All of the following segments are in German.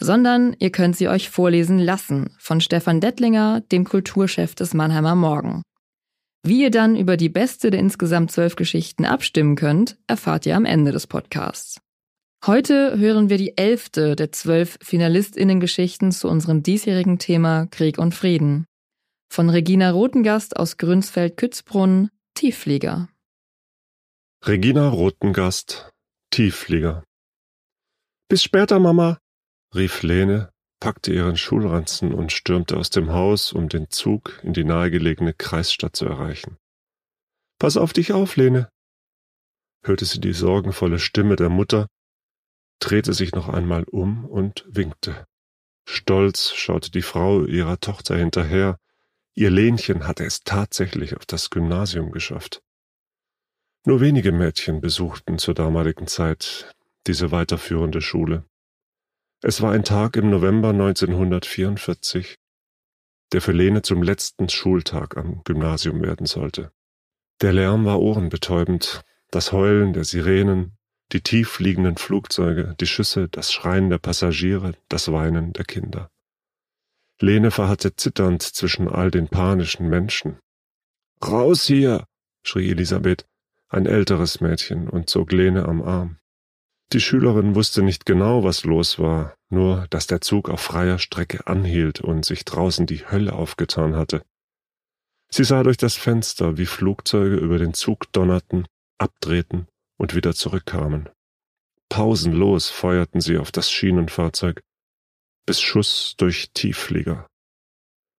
Sondern ihr könnt sie euch vorlesen lassen von Stefan Dettlinger, dem Kulturchef des Mannheimer Morgen. Wie ihr dann über die beste der insgesamt zwölf Geschichten abstimmen könnt, erfahrt ihr am Ende des Podcasts. Heute hören wir die elfte der zwölf FinalistInnen-Geschichten zu unserem diesjährigen Thema Krieg und Frieden. Von Regina Rotengast aus Grünsfeld-Kützbrunn, Tiefflieger. Regina Rotengast, Tiefflieger. Bis später, Mama, rief Lene, packte ihren Schulranzen und stürmte aus dem Haus, um den Zug in die nahegelegene Kreisstadt zu erreichen. Pass auf dich auf, Lene, hörte sie die sorgenvolle Stimme der Mutter, drehte sich noch einmal um und winkte. Stolz schaute die Frau ihrer Tochter hinterher. Ihr Lenchen hatte es tatsächlich auf das Gymnasium geschafft. Nur wenige Mädchen besuchten zur damaligen Zeit diese weiterführende Schule. Es war ein Tag im November 1944, der für Lene zum letzten Schultag am Gymnasium werden sollte. Der Lärm war ohrenbetäubend, das Heulen der Sirenen, die tief fliegenden Flugzeuge, die Schüsse, das Schreien der Passagiere, das Weinen der Kinder. Lene verharrte zitternd zwischen all den panischen Menschen. Raus hier! schrie Elisabeth, ein älteres Mädchen, und zog Lene am Arm. Die Schülerin wusste nicht genau, was los war, nur dass der Zug auf freier Strecke anhielt und sich draußen die Hölle aufgetan hatte. Sie sah durch das Fenster, wie Flugzeuge über den Zug donnerten, abdrehten und wieder zurückkamen. Pausenlos feuerten sie auf das Schienenfahrzeug, bis Schuss durch Tiefflieger.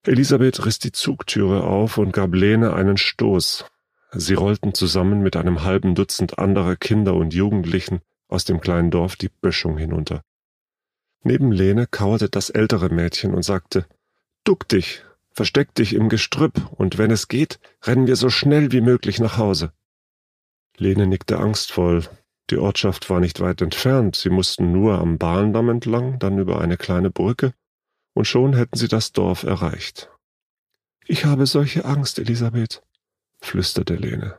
Elisabeth riss die Zugtüre auf und gab Lene einen Stoß. Sie rollten zusammen mit einem halben Dutzend anderer Kinder und Jugendlichen aus dem kleinen Dorf die Böschung hinunter. Neben Lene kauerte das ältere Mädchen und sagte, Duck dich, versteck dich im Gestrüpp, und wenn es geht, rennen wir so schnell wie möglich nach Hause. Lene nickte angstvoll. Die Ortschaft war nicht weit entfernt, sie mussten nur am Bahndamm entlang, dann über eine kleine Brücke, und schon hätten sie das Dorf erreicht. Ich habe solche Angst, Elisabeth, flüsterte Lene.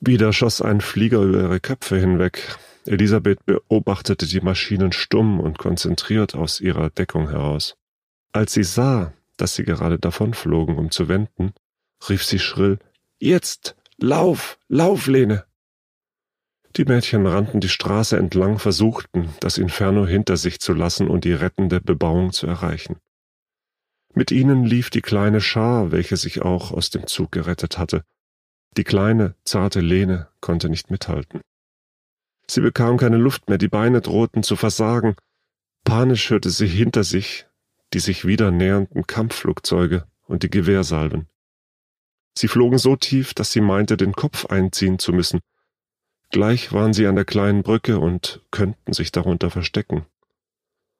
Wieder schoss ein Flieger über ihre Köpfe hinweg. Elisabeth beobachtete die Maschinen stumm und konzentriert aus ihrer Deckung heraus. Als sie sah, dass sie gerade davonflogen, um zu wenden, rief sie schrill Jetzt. Lauf. Lauf, Lene. Die Mädchen rannten die Straße entlang, versuchten, das Inferno hinter sich zu lassen und die rettende Bebauung zu erreichen. Mit ihnen lief die kleine Schar, welche sich auch aus dem Zug gerettet hatte. Die kleine, zarte Lene konnte nicht mithalten. Sie bekam keine Luft mehr, die Beine drohten zu versagen. Panisch hörte sie hinter sich die sich wieder nähernden Kampfflugzeuge und die Gewehrsalven. Sie flogen so tief, dass sie meinte, den Kopf einziehen zu müssen, Gleich waren sie an der kleinen Brücke und könnten sich darunter verstecken.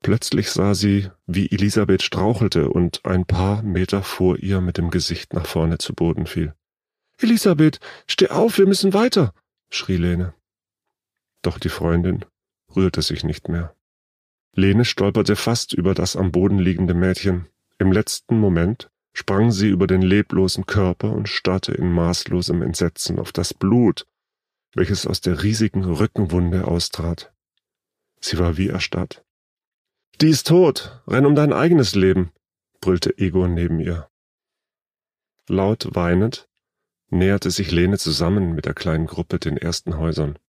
Plötzlich sah sie, wie Elisabeth strauchelte und ein paar Meter vor ihr mit dem Gesicht nach vorne zu Boden fiel. Elisabeth, steh auf, wir müssen weiter, schrie Lene. Doch die Freundin rührte sich nicht mehr. Lene stolperte fast über das am Boden liegende Mädchen. Im letzten Moment sprang sie über den leblosen Körper und starrte in maßlosem Entsetzen auf das Blut, welches aus der riesigen Rückenwunde austrat. Sie war wie erstarrt. Die ist tot, renn um dein eigenes Leben, brüllte Egon neben ihr. Laut weinend näherte sich Lene zusammen mit der kleinen Gruppe den ersten Häusern.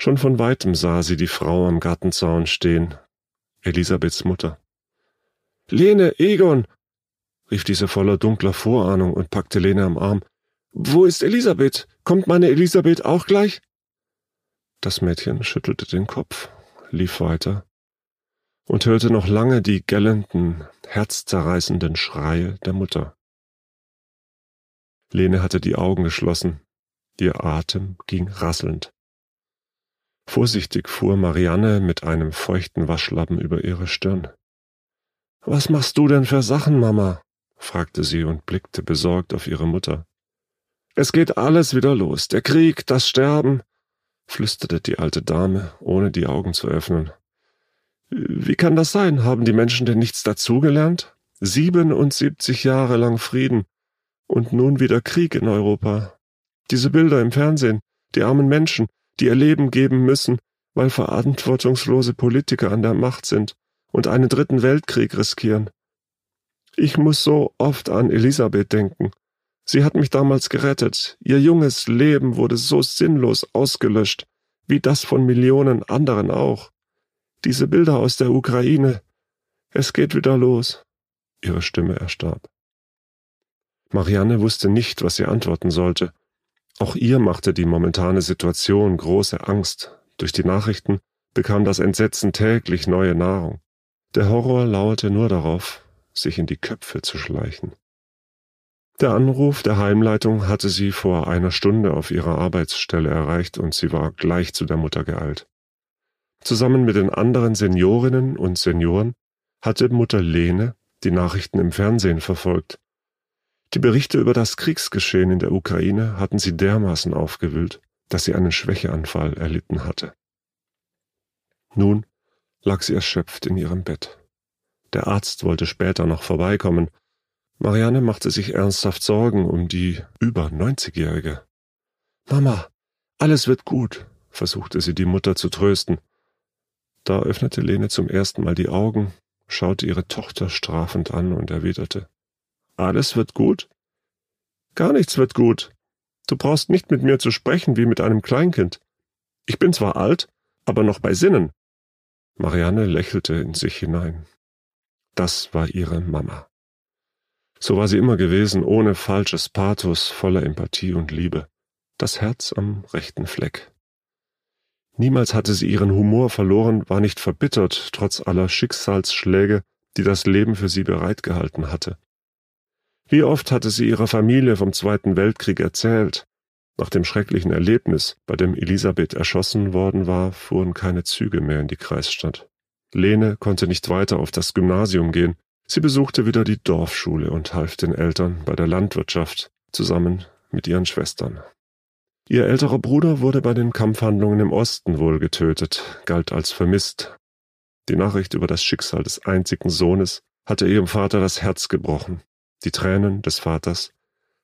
Schon von weitem sah sie die Frau am Gartenzaun stehen, Elisabeths Mutter. Lene, Egon, rief diese voller dunkler Vorahnung und packte Lene am Arm. Wo ist Elisabeth? Kommt meine Elisabeth auch gleich? Das Mädchen schüttelte den Kopf, lief weiter und hörte noch lange die gellenden, herzzerreißenden Schreie der Mutter. Lene hatte die Augen geschlossen, ihr Atem ging rasselnd. Vorsichtig fuhr Marianne mit einem feuchten Waschlappen über ihre Stirn. Was machst du denn für Sachen, Mama? fragte sie und blickte besorgt auf ihre Mutter. Es geht alles wieder los. Der Krieg, das Sterben, flüsterte die alte Dame, ohne die Augen zu öffnen. Wie kann das sein? Haben die Menschen denn nichts dazugelernt? 77 Jahre lang Frieden und nun wieder Krieg in Europa. Diese Bilder im Fernsehen, die armen Menschen, die ihr Leben geben müssen, weil verantwortungslose Politiker an der Macht sind und einen dritten Weltkrieg riskieren. Ich muss so oft an Elisabeth denken. Sie hat mich damals gerettet. Ihr junges Leben wurde so sinnlos ausgelöscht, wie das von Millionen anderen auch. Diese Bilder aus der Ukraine. Es geht wieder los. Ihre Stimme erstarb. Marianne wusste nicht, was sie antworten sollte. Auch ihr machte die momentane Situation große Angst. Durch die Nachrichten bekam das Entsetzen täglich neue Nahrung. Der Horror lauerte nur darauf, sich in die Köpfe zu schleichen. Der Anruf der Heimleitung hatte sie vor einer Stunde auf ihrer Arbeitsstelle erreicht und sie war gleich zu der Mutter geeilt. Zusammen mit den anderen Seniorinnen und Senioren hatte Mutter Lene die Nachrichten im Fernsehen verfolgt die Berichte über das Kriegsgeschehen in der Ukraine hatten sie dermaßen aufgewühlt, dass sie einen Schwächeanfall erlitten hatte. Nun lag sie erschöpft in ihrem Bett. Der Arzt wollte später noch vorbeikommen. Marianne machte sich ernsthaft Sorgen um die über 90-Jährige. Mama, alles wird gut, versuchte sie die Mutter zu trösten. Da öffnete Lene zum ersten Mal die Augen, schaute ihre Tochter strafend an und erwiderte alles wird gut? Gar nichts wird gut. Du brauchst nicht mit mir zu sprechen wie mit einem Kleinkind. Ich bin zwar alt, aber noch bei Sinnen. Marianne lächelte in sich hinein. Das war ihre Mama. So war sie immer gewesen, ohne falsches Pathos, voller Empathie und Liebe. Das Herz am rechten Fleck. Niemals hatte sie ihren Humor verloren, war nicht verbittert, trotz aller Schicksalsschläge, die das Leben für sie bereitgehalten hatte. Wie oft hatte sie ihrer Familie vom Zweiten Weltkrieg erzählt. Nach dem schrecklichen Erlebnis, bei dem Elisabeth erschossen worden war, fuhren keine Züge mehr in die Kreisstadt. Lene konnte nicht weiter auf das Gymnasium gehen. Sie besuchte wieder die Dorfschule und half den Eltern bei der Landwirtschaft, zusammen mit ihren Schwestern. Ihr älterer Bruder wurde bei den Kampfhandlungen im Osten wohl getötet, galt als vermisst. Die Nachricht über das Schicksal des einzigen Sohnes hatte ihrem Vater das Herz gebrochen. Die Tränen des Vaters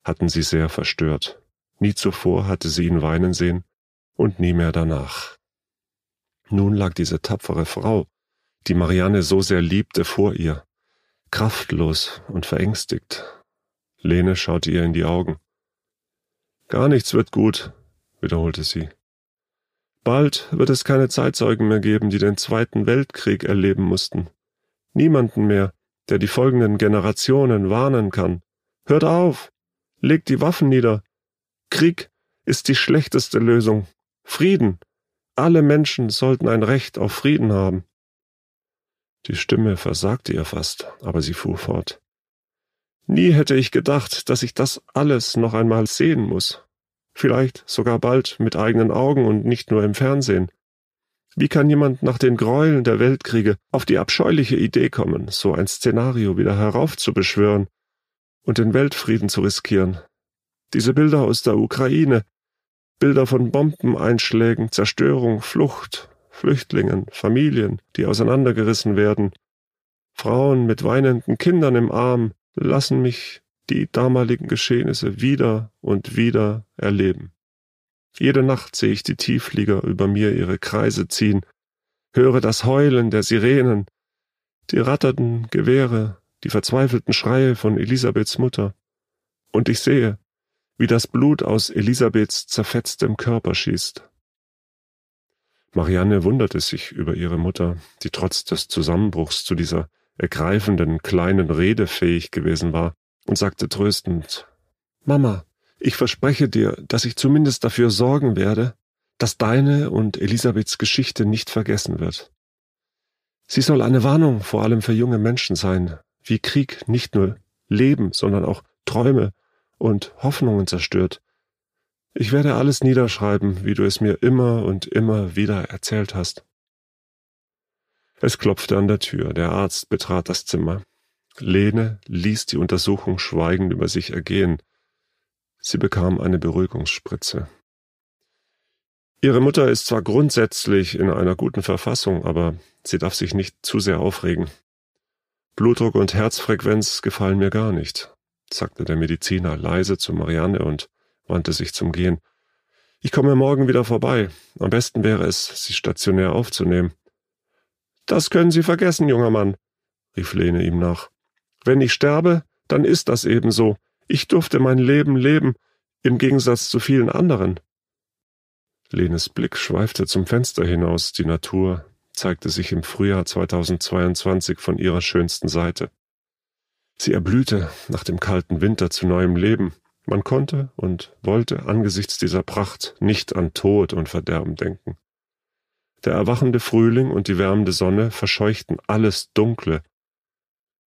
hatten sie sehr verstört. Nie zuvor hatte sie ihn weinen sehen und nie mehr danach. Nun lag diese tapfere Frau, die Marianne so sehr liebte, vor ihr, kraftlos und verängstigt. Lene schaute ihr in die Augen. Gar nichts wird gut, wiederholte sie. Bald wird es keine Zeitzeugen mehr geben, die den Zweiten Weltkrieg erleben mussten. Niemanden mehr, der die folgenden Generationen warnen kann. Hört auf! Legt die Waffen nieder! Krieg ist die schlechteste Lösung. Frieden! Alle Menschen sollten ein Recht auf Frieden haben. Die Stimme versagte ihr fast, aber sie fuhr fort. Nie hätte ich gedacht, dass ich das alles noch einmal sehen muss. Vielleicht sogar bald mit eigenen Augen und nicht nur im Fernsehen. Wie kann jemand nach den Gräueln der Weltkriege auf die abscheuliche Idee kommen, so ein Szenario wieder heraufzubeschwören und den Weltfrieden zu riskieren? Diese Bilder aus der Ukraine, Bilder von Bombeneinschlägen, Zerstörung, Flucht, Flüchtlingen, Familien, die auseinandergerissen werden, Frauen mit weinenden Kindern im Arm, lassen mich die damaligen Geschehnisse wieder und wieder erleben. Jede Nacht sehe ich die Tiefflieger über mir ihre Kreise ziehen, höre das Heulen der Sirenen, die ratternden Gewehre, die verzweifelten Schreie von Elisabeths Mutter. Und ich sehe, wie das Blut aus Elisabeths zerfetztem Körper schießt. Marianne wunderte sich über ihre Mutter, die trotz des Zusammenbruchs zu dieser ergreifenden kleinen Rede fähig gewesen war, und sagte tröstend Mama, ich verspreche dir, dass ich zumindest dafür sorgen werde, dass deine und Elisabeths Geschichte nicht vergessen wird. Sie soll eine Warnung vor allem für junge Menschen sein, wie Krieg nicht nur Leben, sondern auch Träume und Hoffnungen zerstört. Ich werde alles niederschreiben, wie du es mir immer und immer wieder erzählt hast. Es klopfte an der Tür, der Arzt betrat das Zimmer. Lene ließ die Untersuchung schweigend über sich ergehen. Sie bekam eine Beruhigungsspritze. Ihre Mutter ist zwar grundsätzlich in einer guten Verfassung, aber sie darf sich nicht zu sehr aufregen. Blutdruck und Herzfrequenz gefallen mir gar nicht, sagte der Mediziner leise zu Marianne und wandte sich zum Gehen. Ich komme morgen wieder vorbei. Am besten wäre es, Sie stationär aufzunehmen. Das können Sie vergessen, junger Mann, rief Lene ihm nach. Wenn ich sterbe, dann ist das eben so. Ich durfte mein Leben leben, im Gegensatz zu vielen anderen. Lenes Blick schweifte zum Fenster hinaus, die Natur zeigte sich im Frühjahr 2022 von ihrer schönsten Seite. Sie erblühte nach dem kalten Winter zu neuem Leben. Man konnte und wollte angesichts dieser Pracht nicht an Tod und Verderben denken. Der erwachende Frühling und die wärmende Sonne verscheuchten alles Dunkle,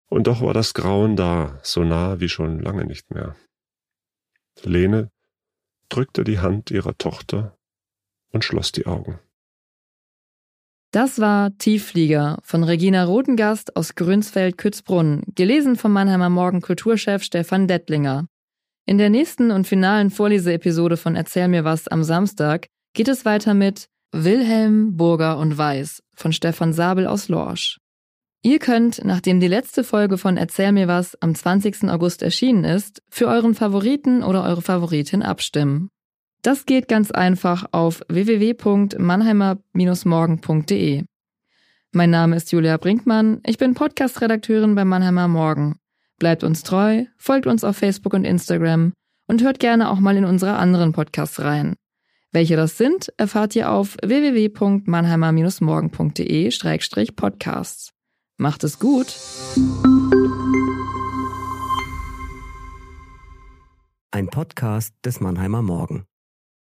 und doch war das Grauen da, so nah wie schon lange nicht mehr. Lene drückte die Hand ihrer Tochter und schloss die Augen. Das war Tiefflieger von Regina Rotengast aus Grünsfeld-Kützbrunn, gelesen vom Mannheimer Morgen Kulturchef Stefan Dettlinger. In der nächsten und finalen Vorleseepisode von Erzähl mir was am Samstag geht es weiter mit Wilhelm, Burger und Weiß von Stefan Sabel aus Lorsch. Ihr könnt, nachdem die letzte Folge von Erzähl mir was am 20. August erschienen ist, für euren Favoriten oder eure Favoritin abstimmen. Das geht ganz einfach auf www.mannheimer-morgen.de. Mein Name ist Julia Brinkmann, ich bin Podcast-Redakteurin bei Mannheimer Morgen. Bleibt uns treu, folgt uns auf Facebook und Instagram und hört gerne auch mal in unsere anderen Podcasts rein. Welche das sind, erfahrt ihr auf www.mannheimer-morgen.de-podcasts. Macht es gut! Ein Podcast des Mannheimer Morgen.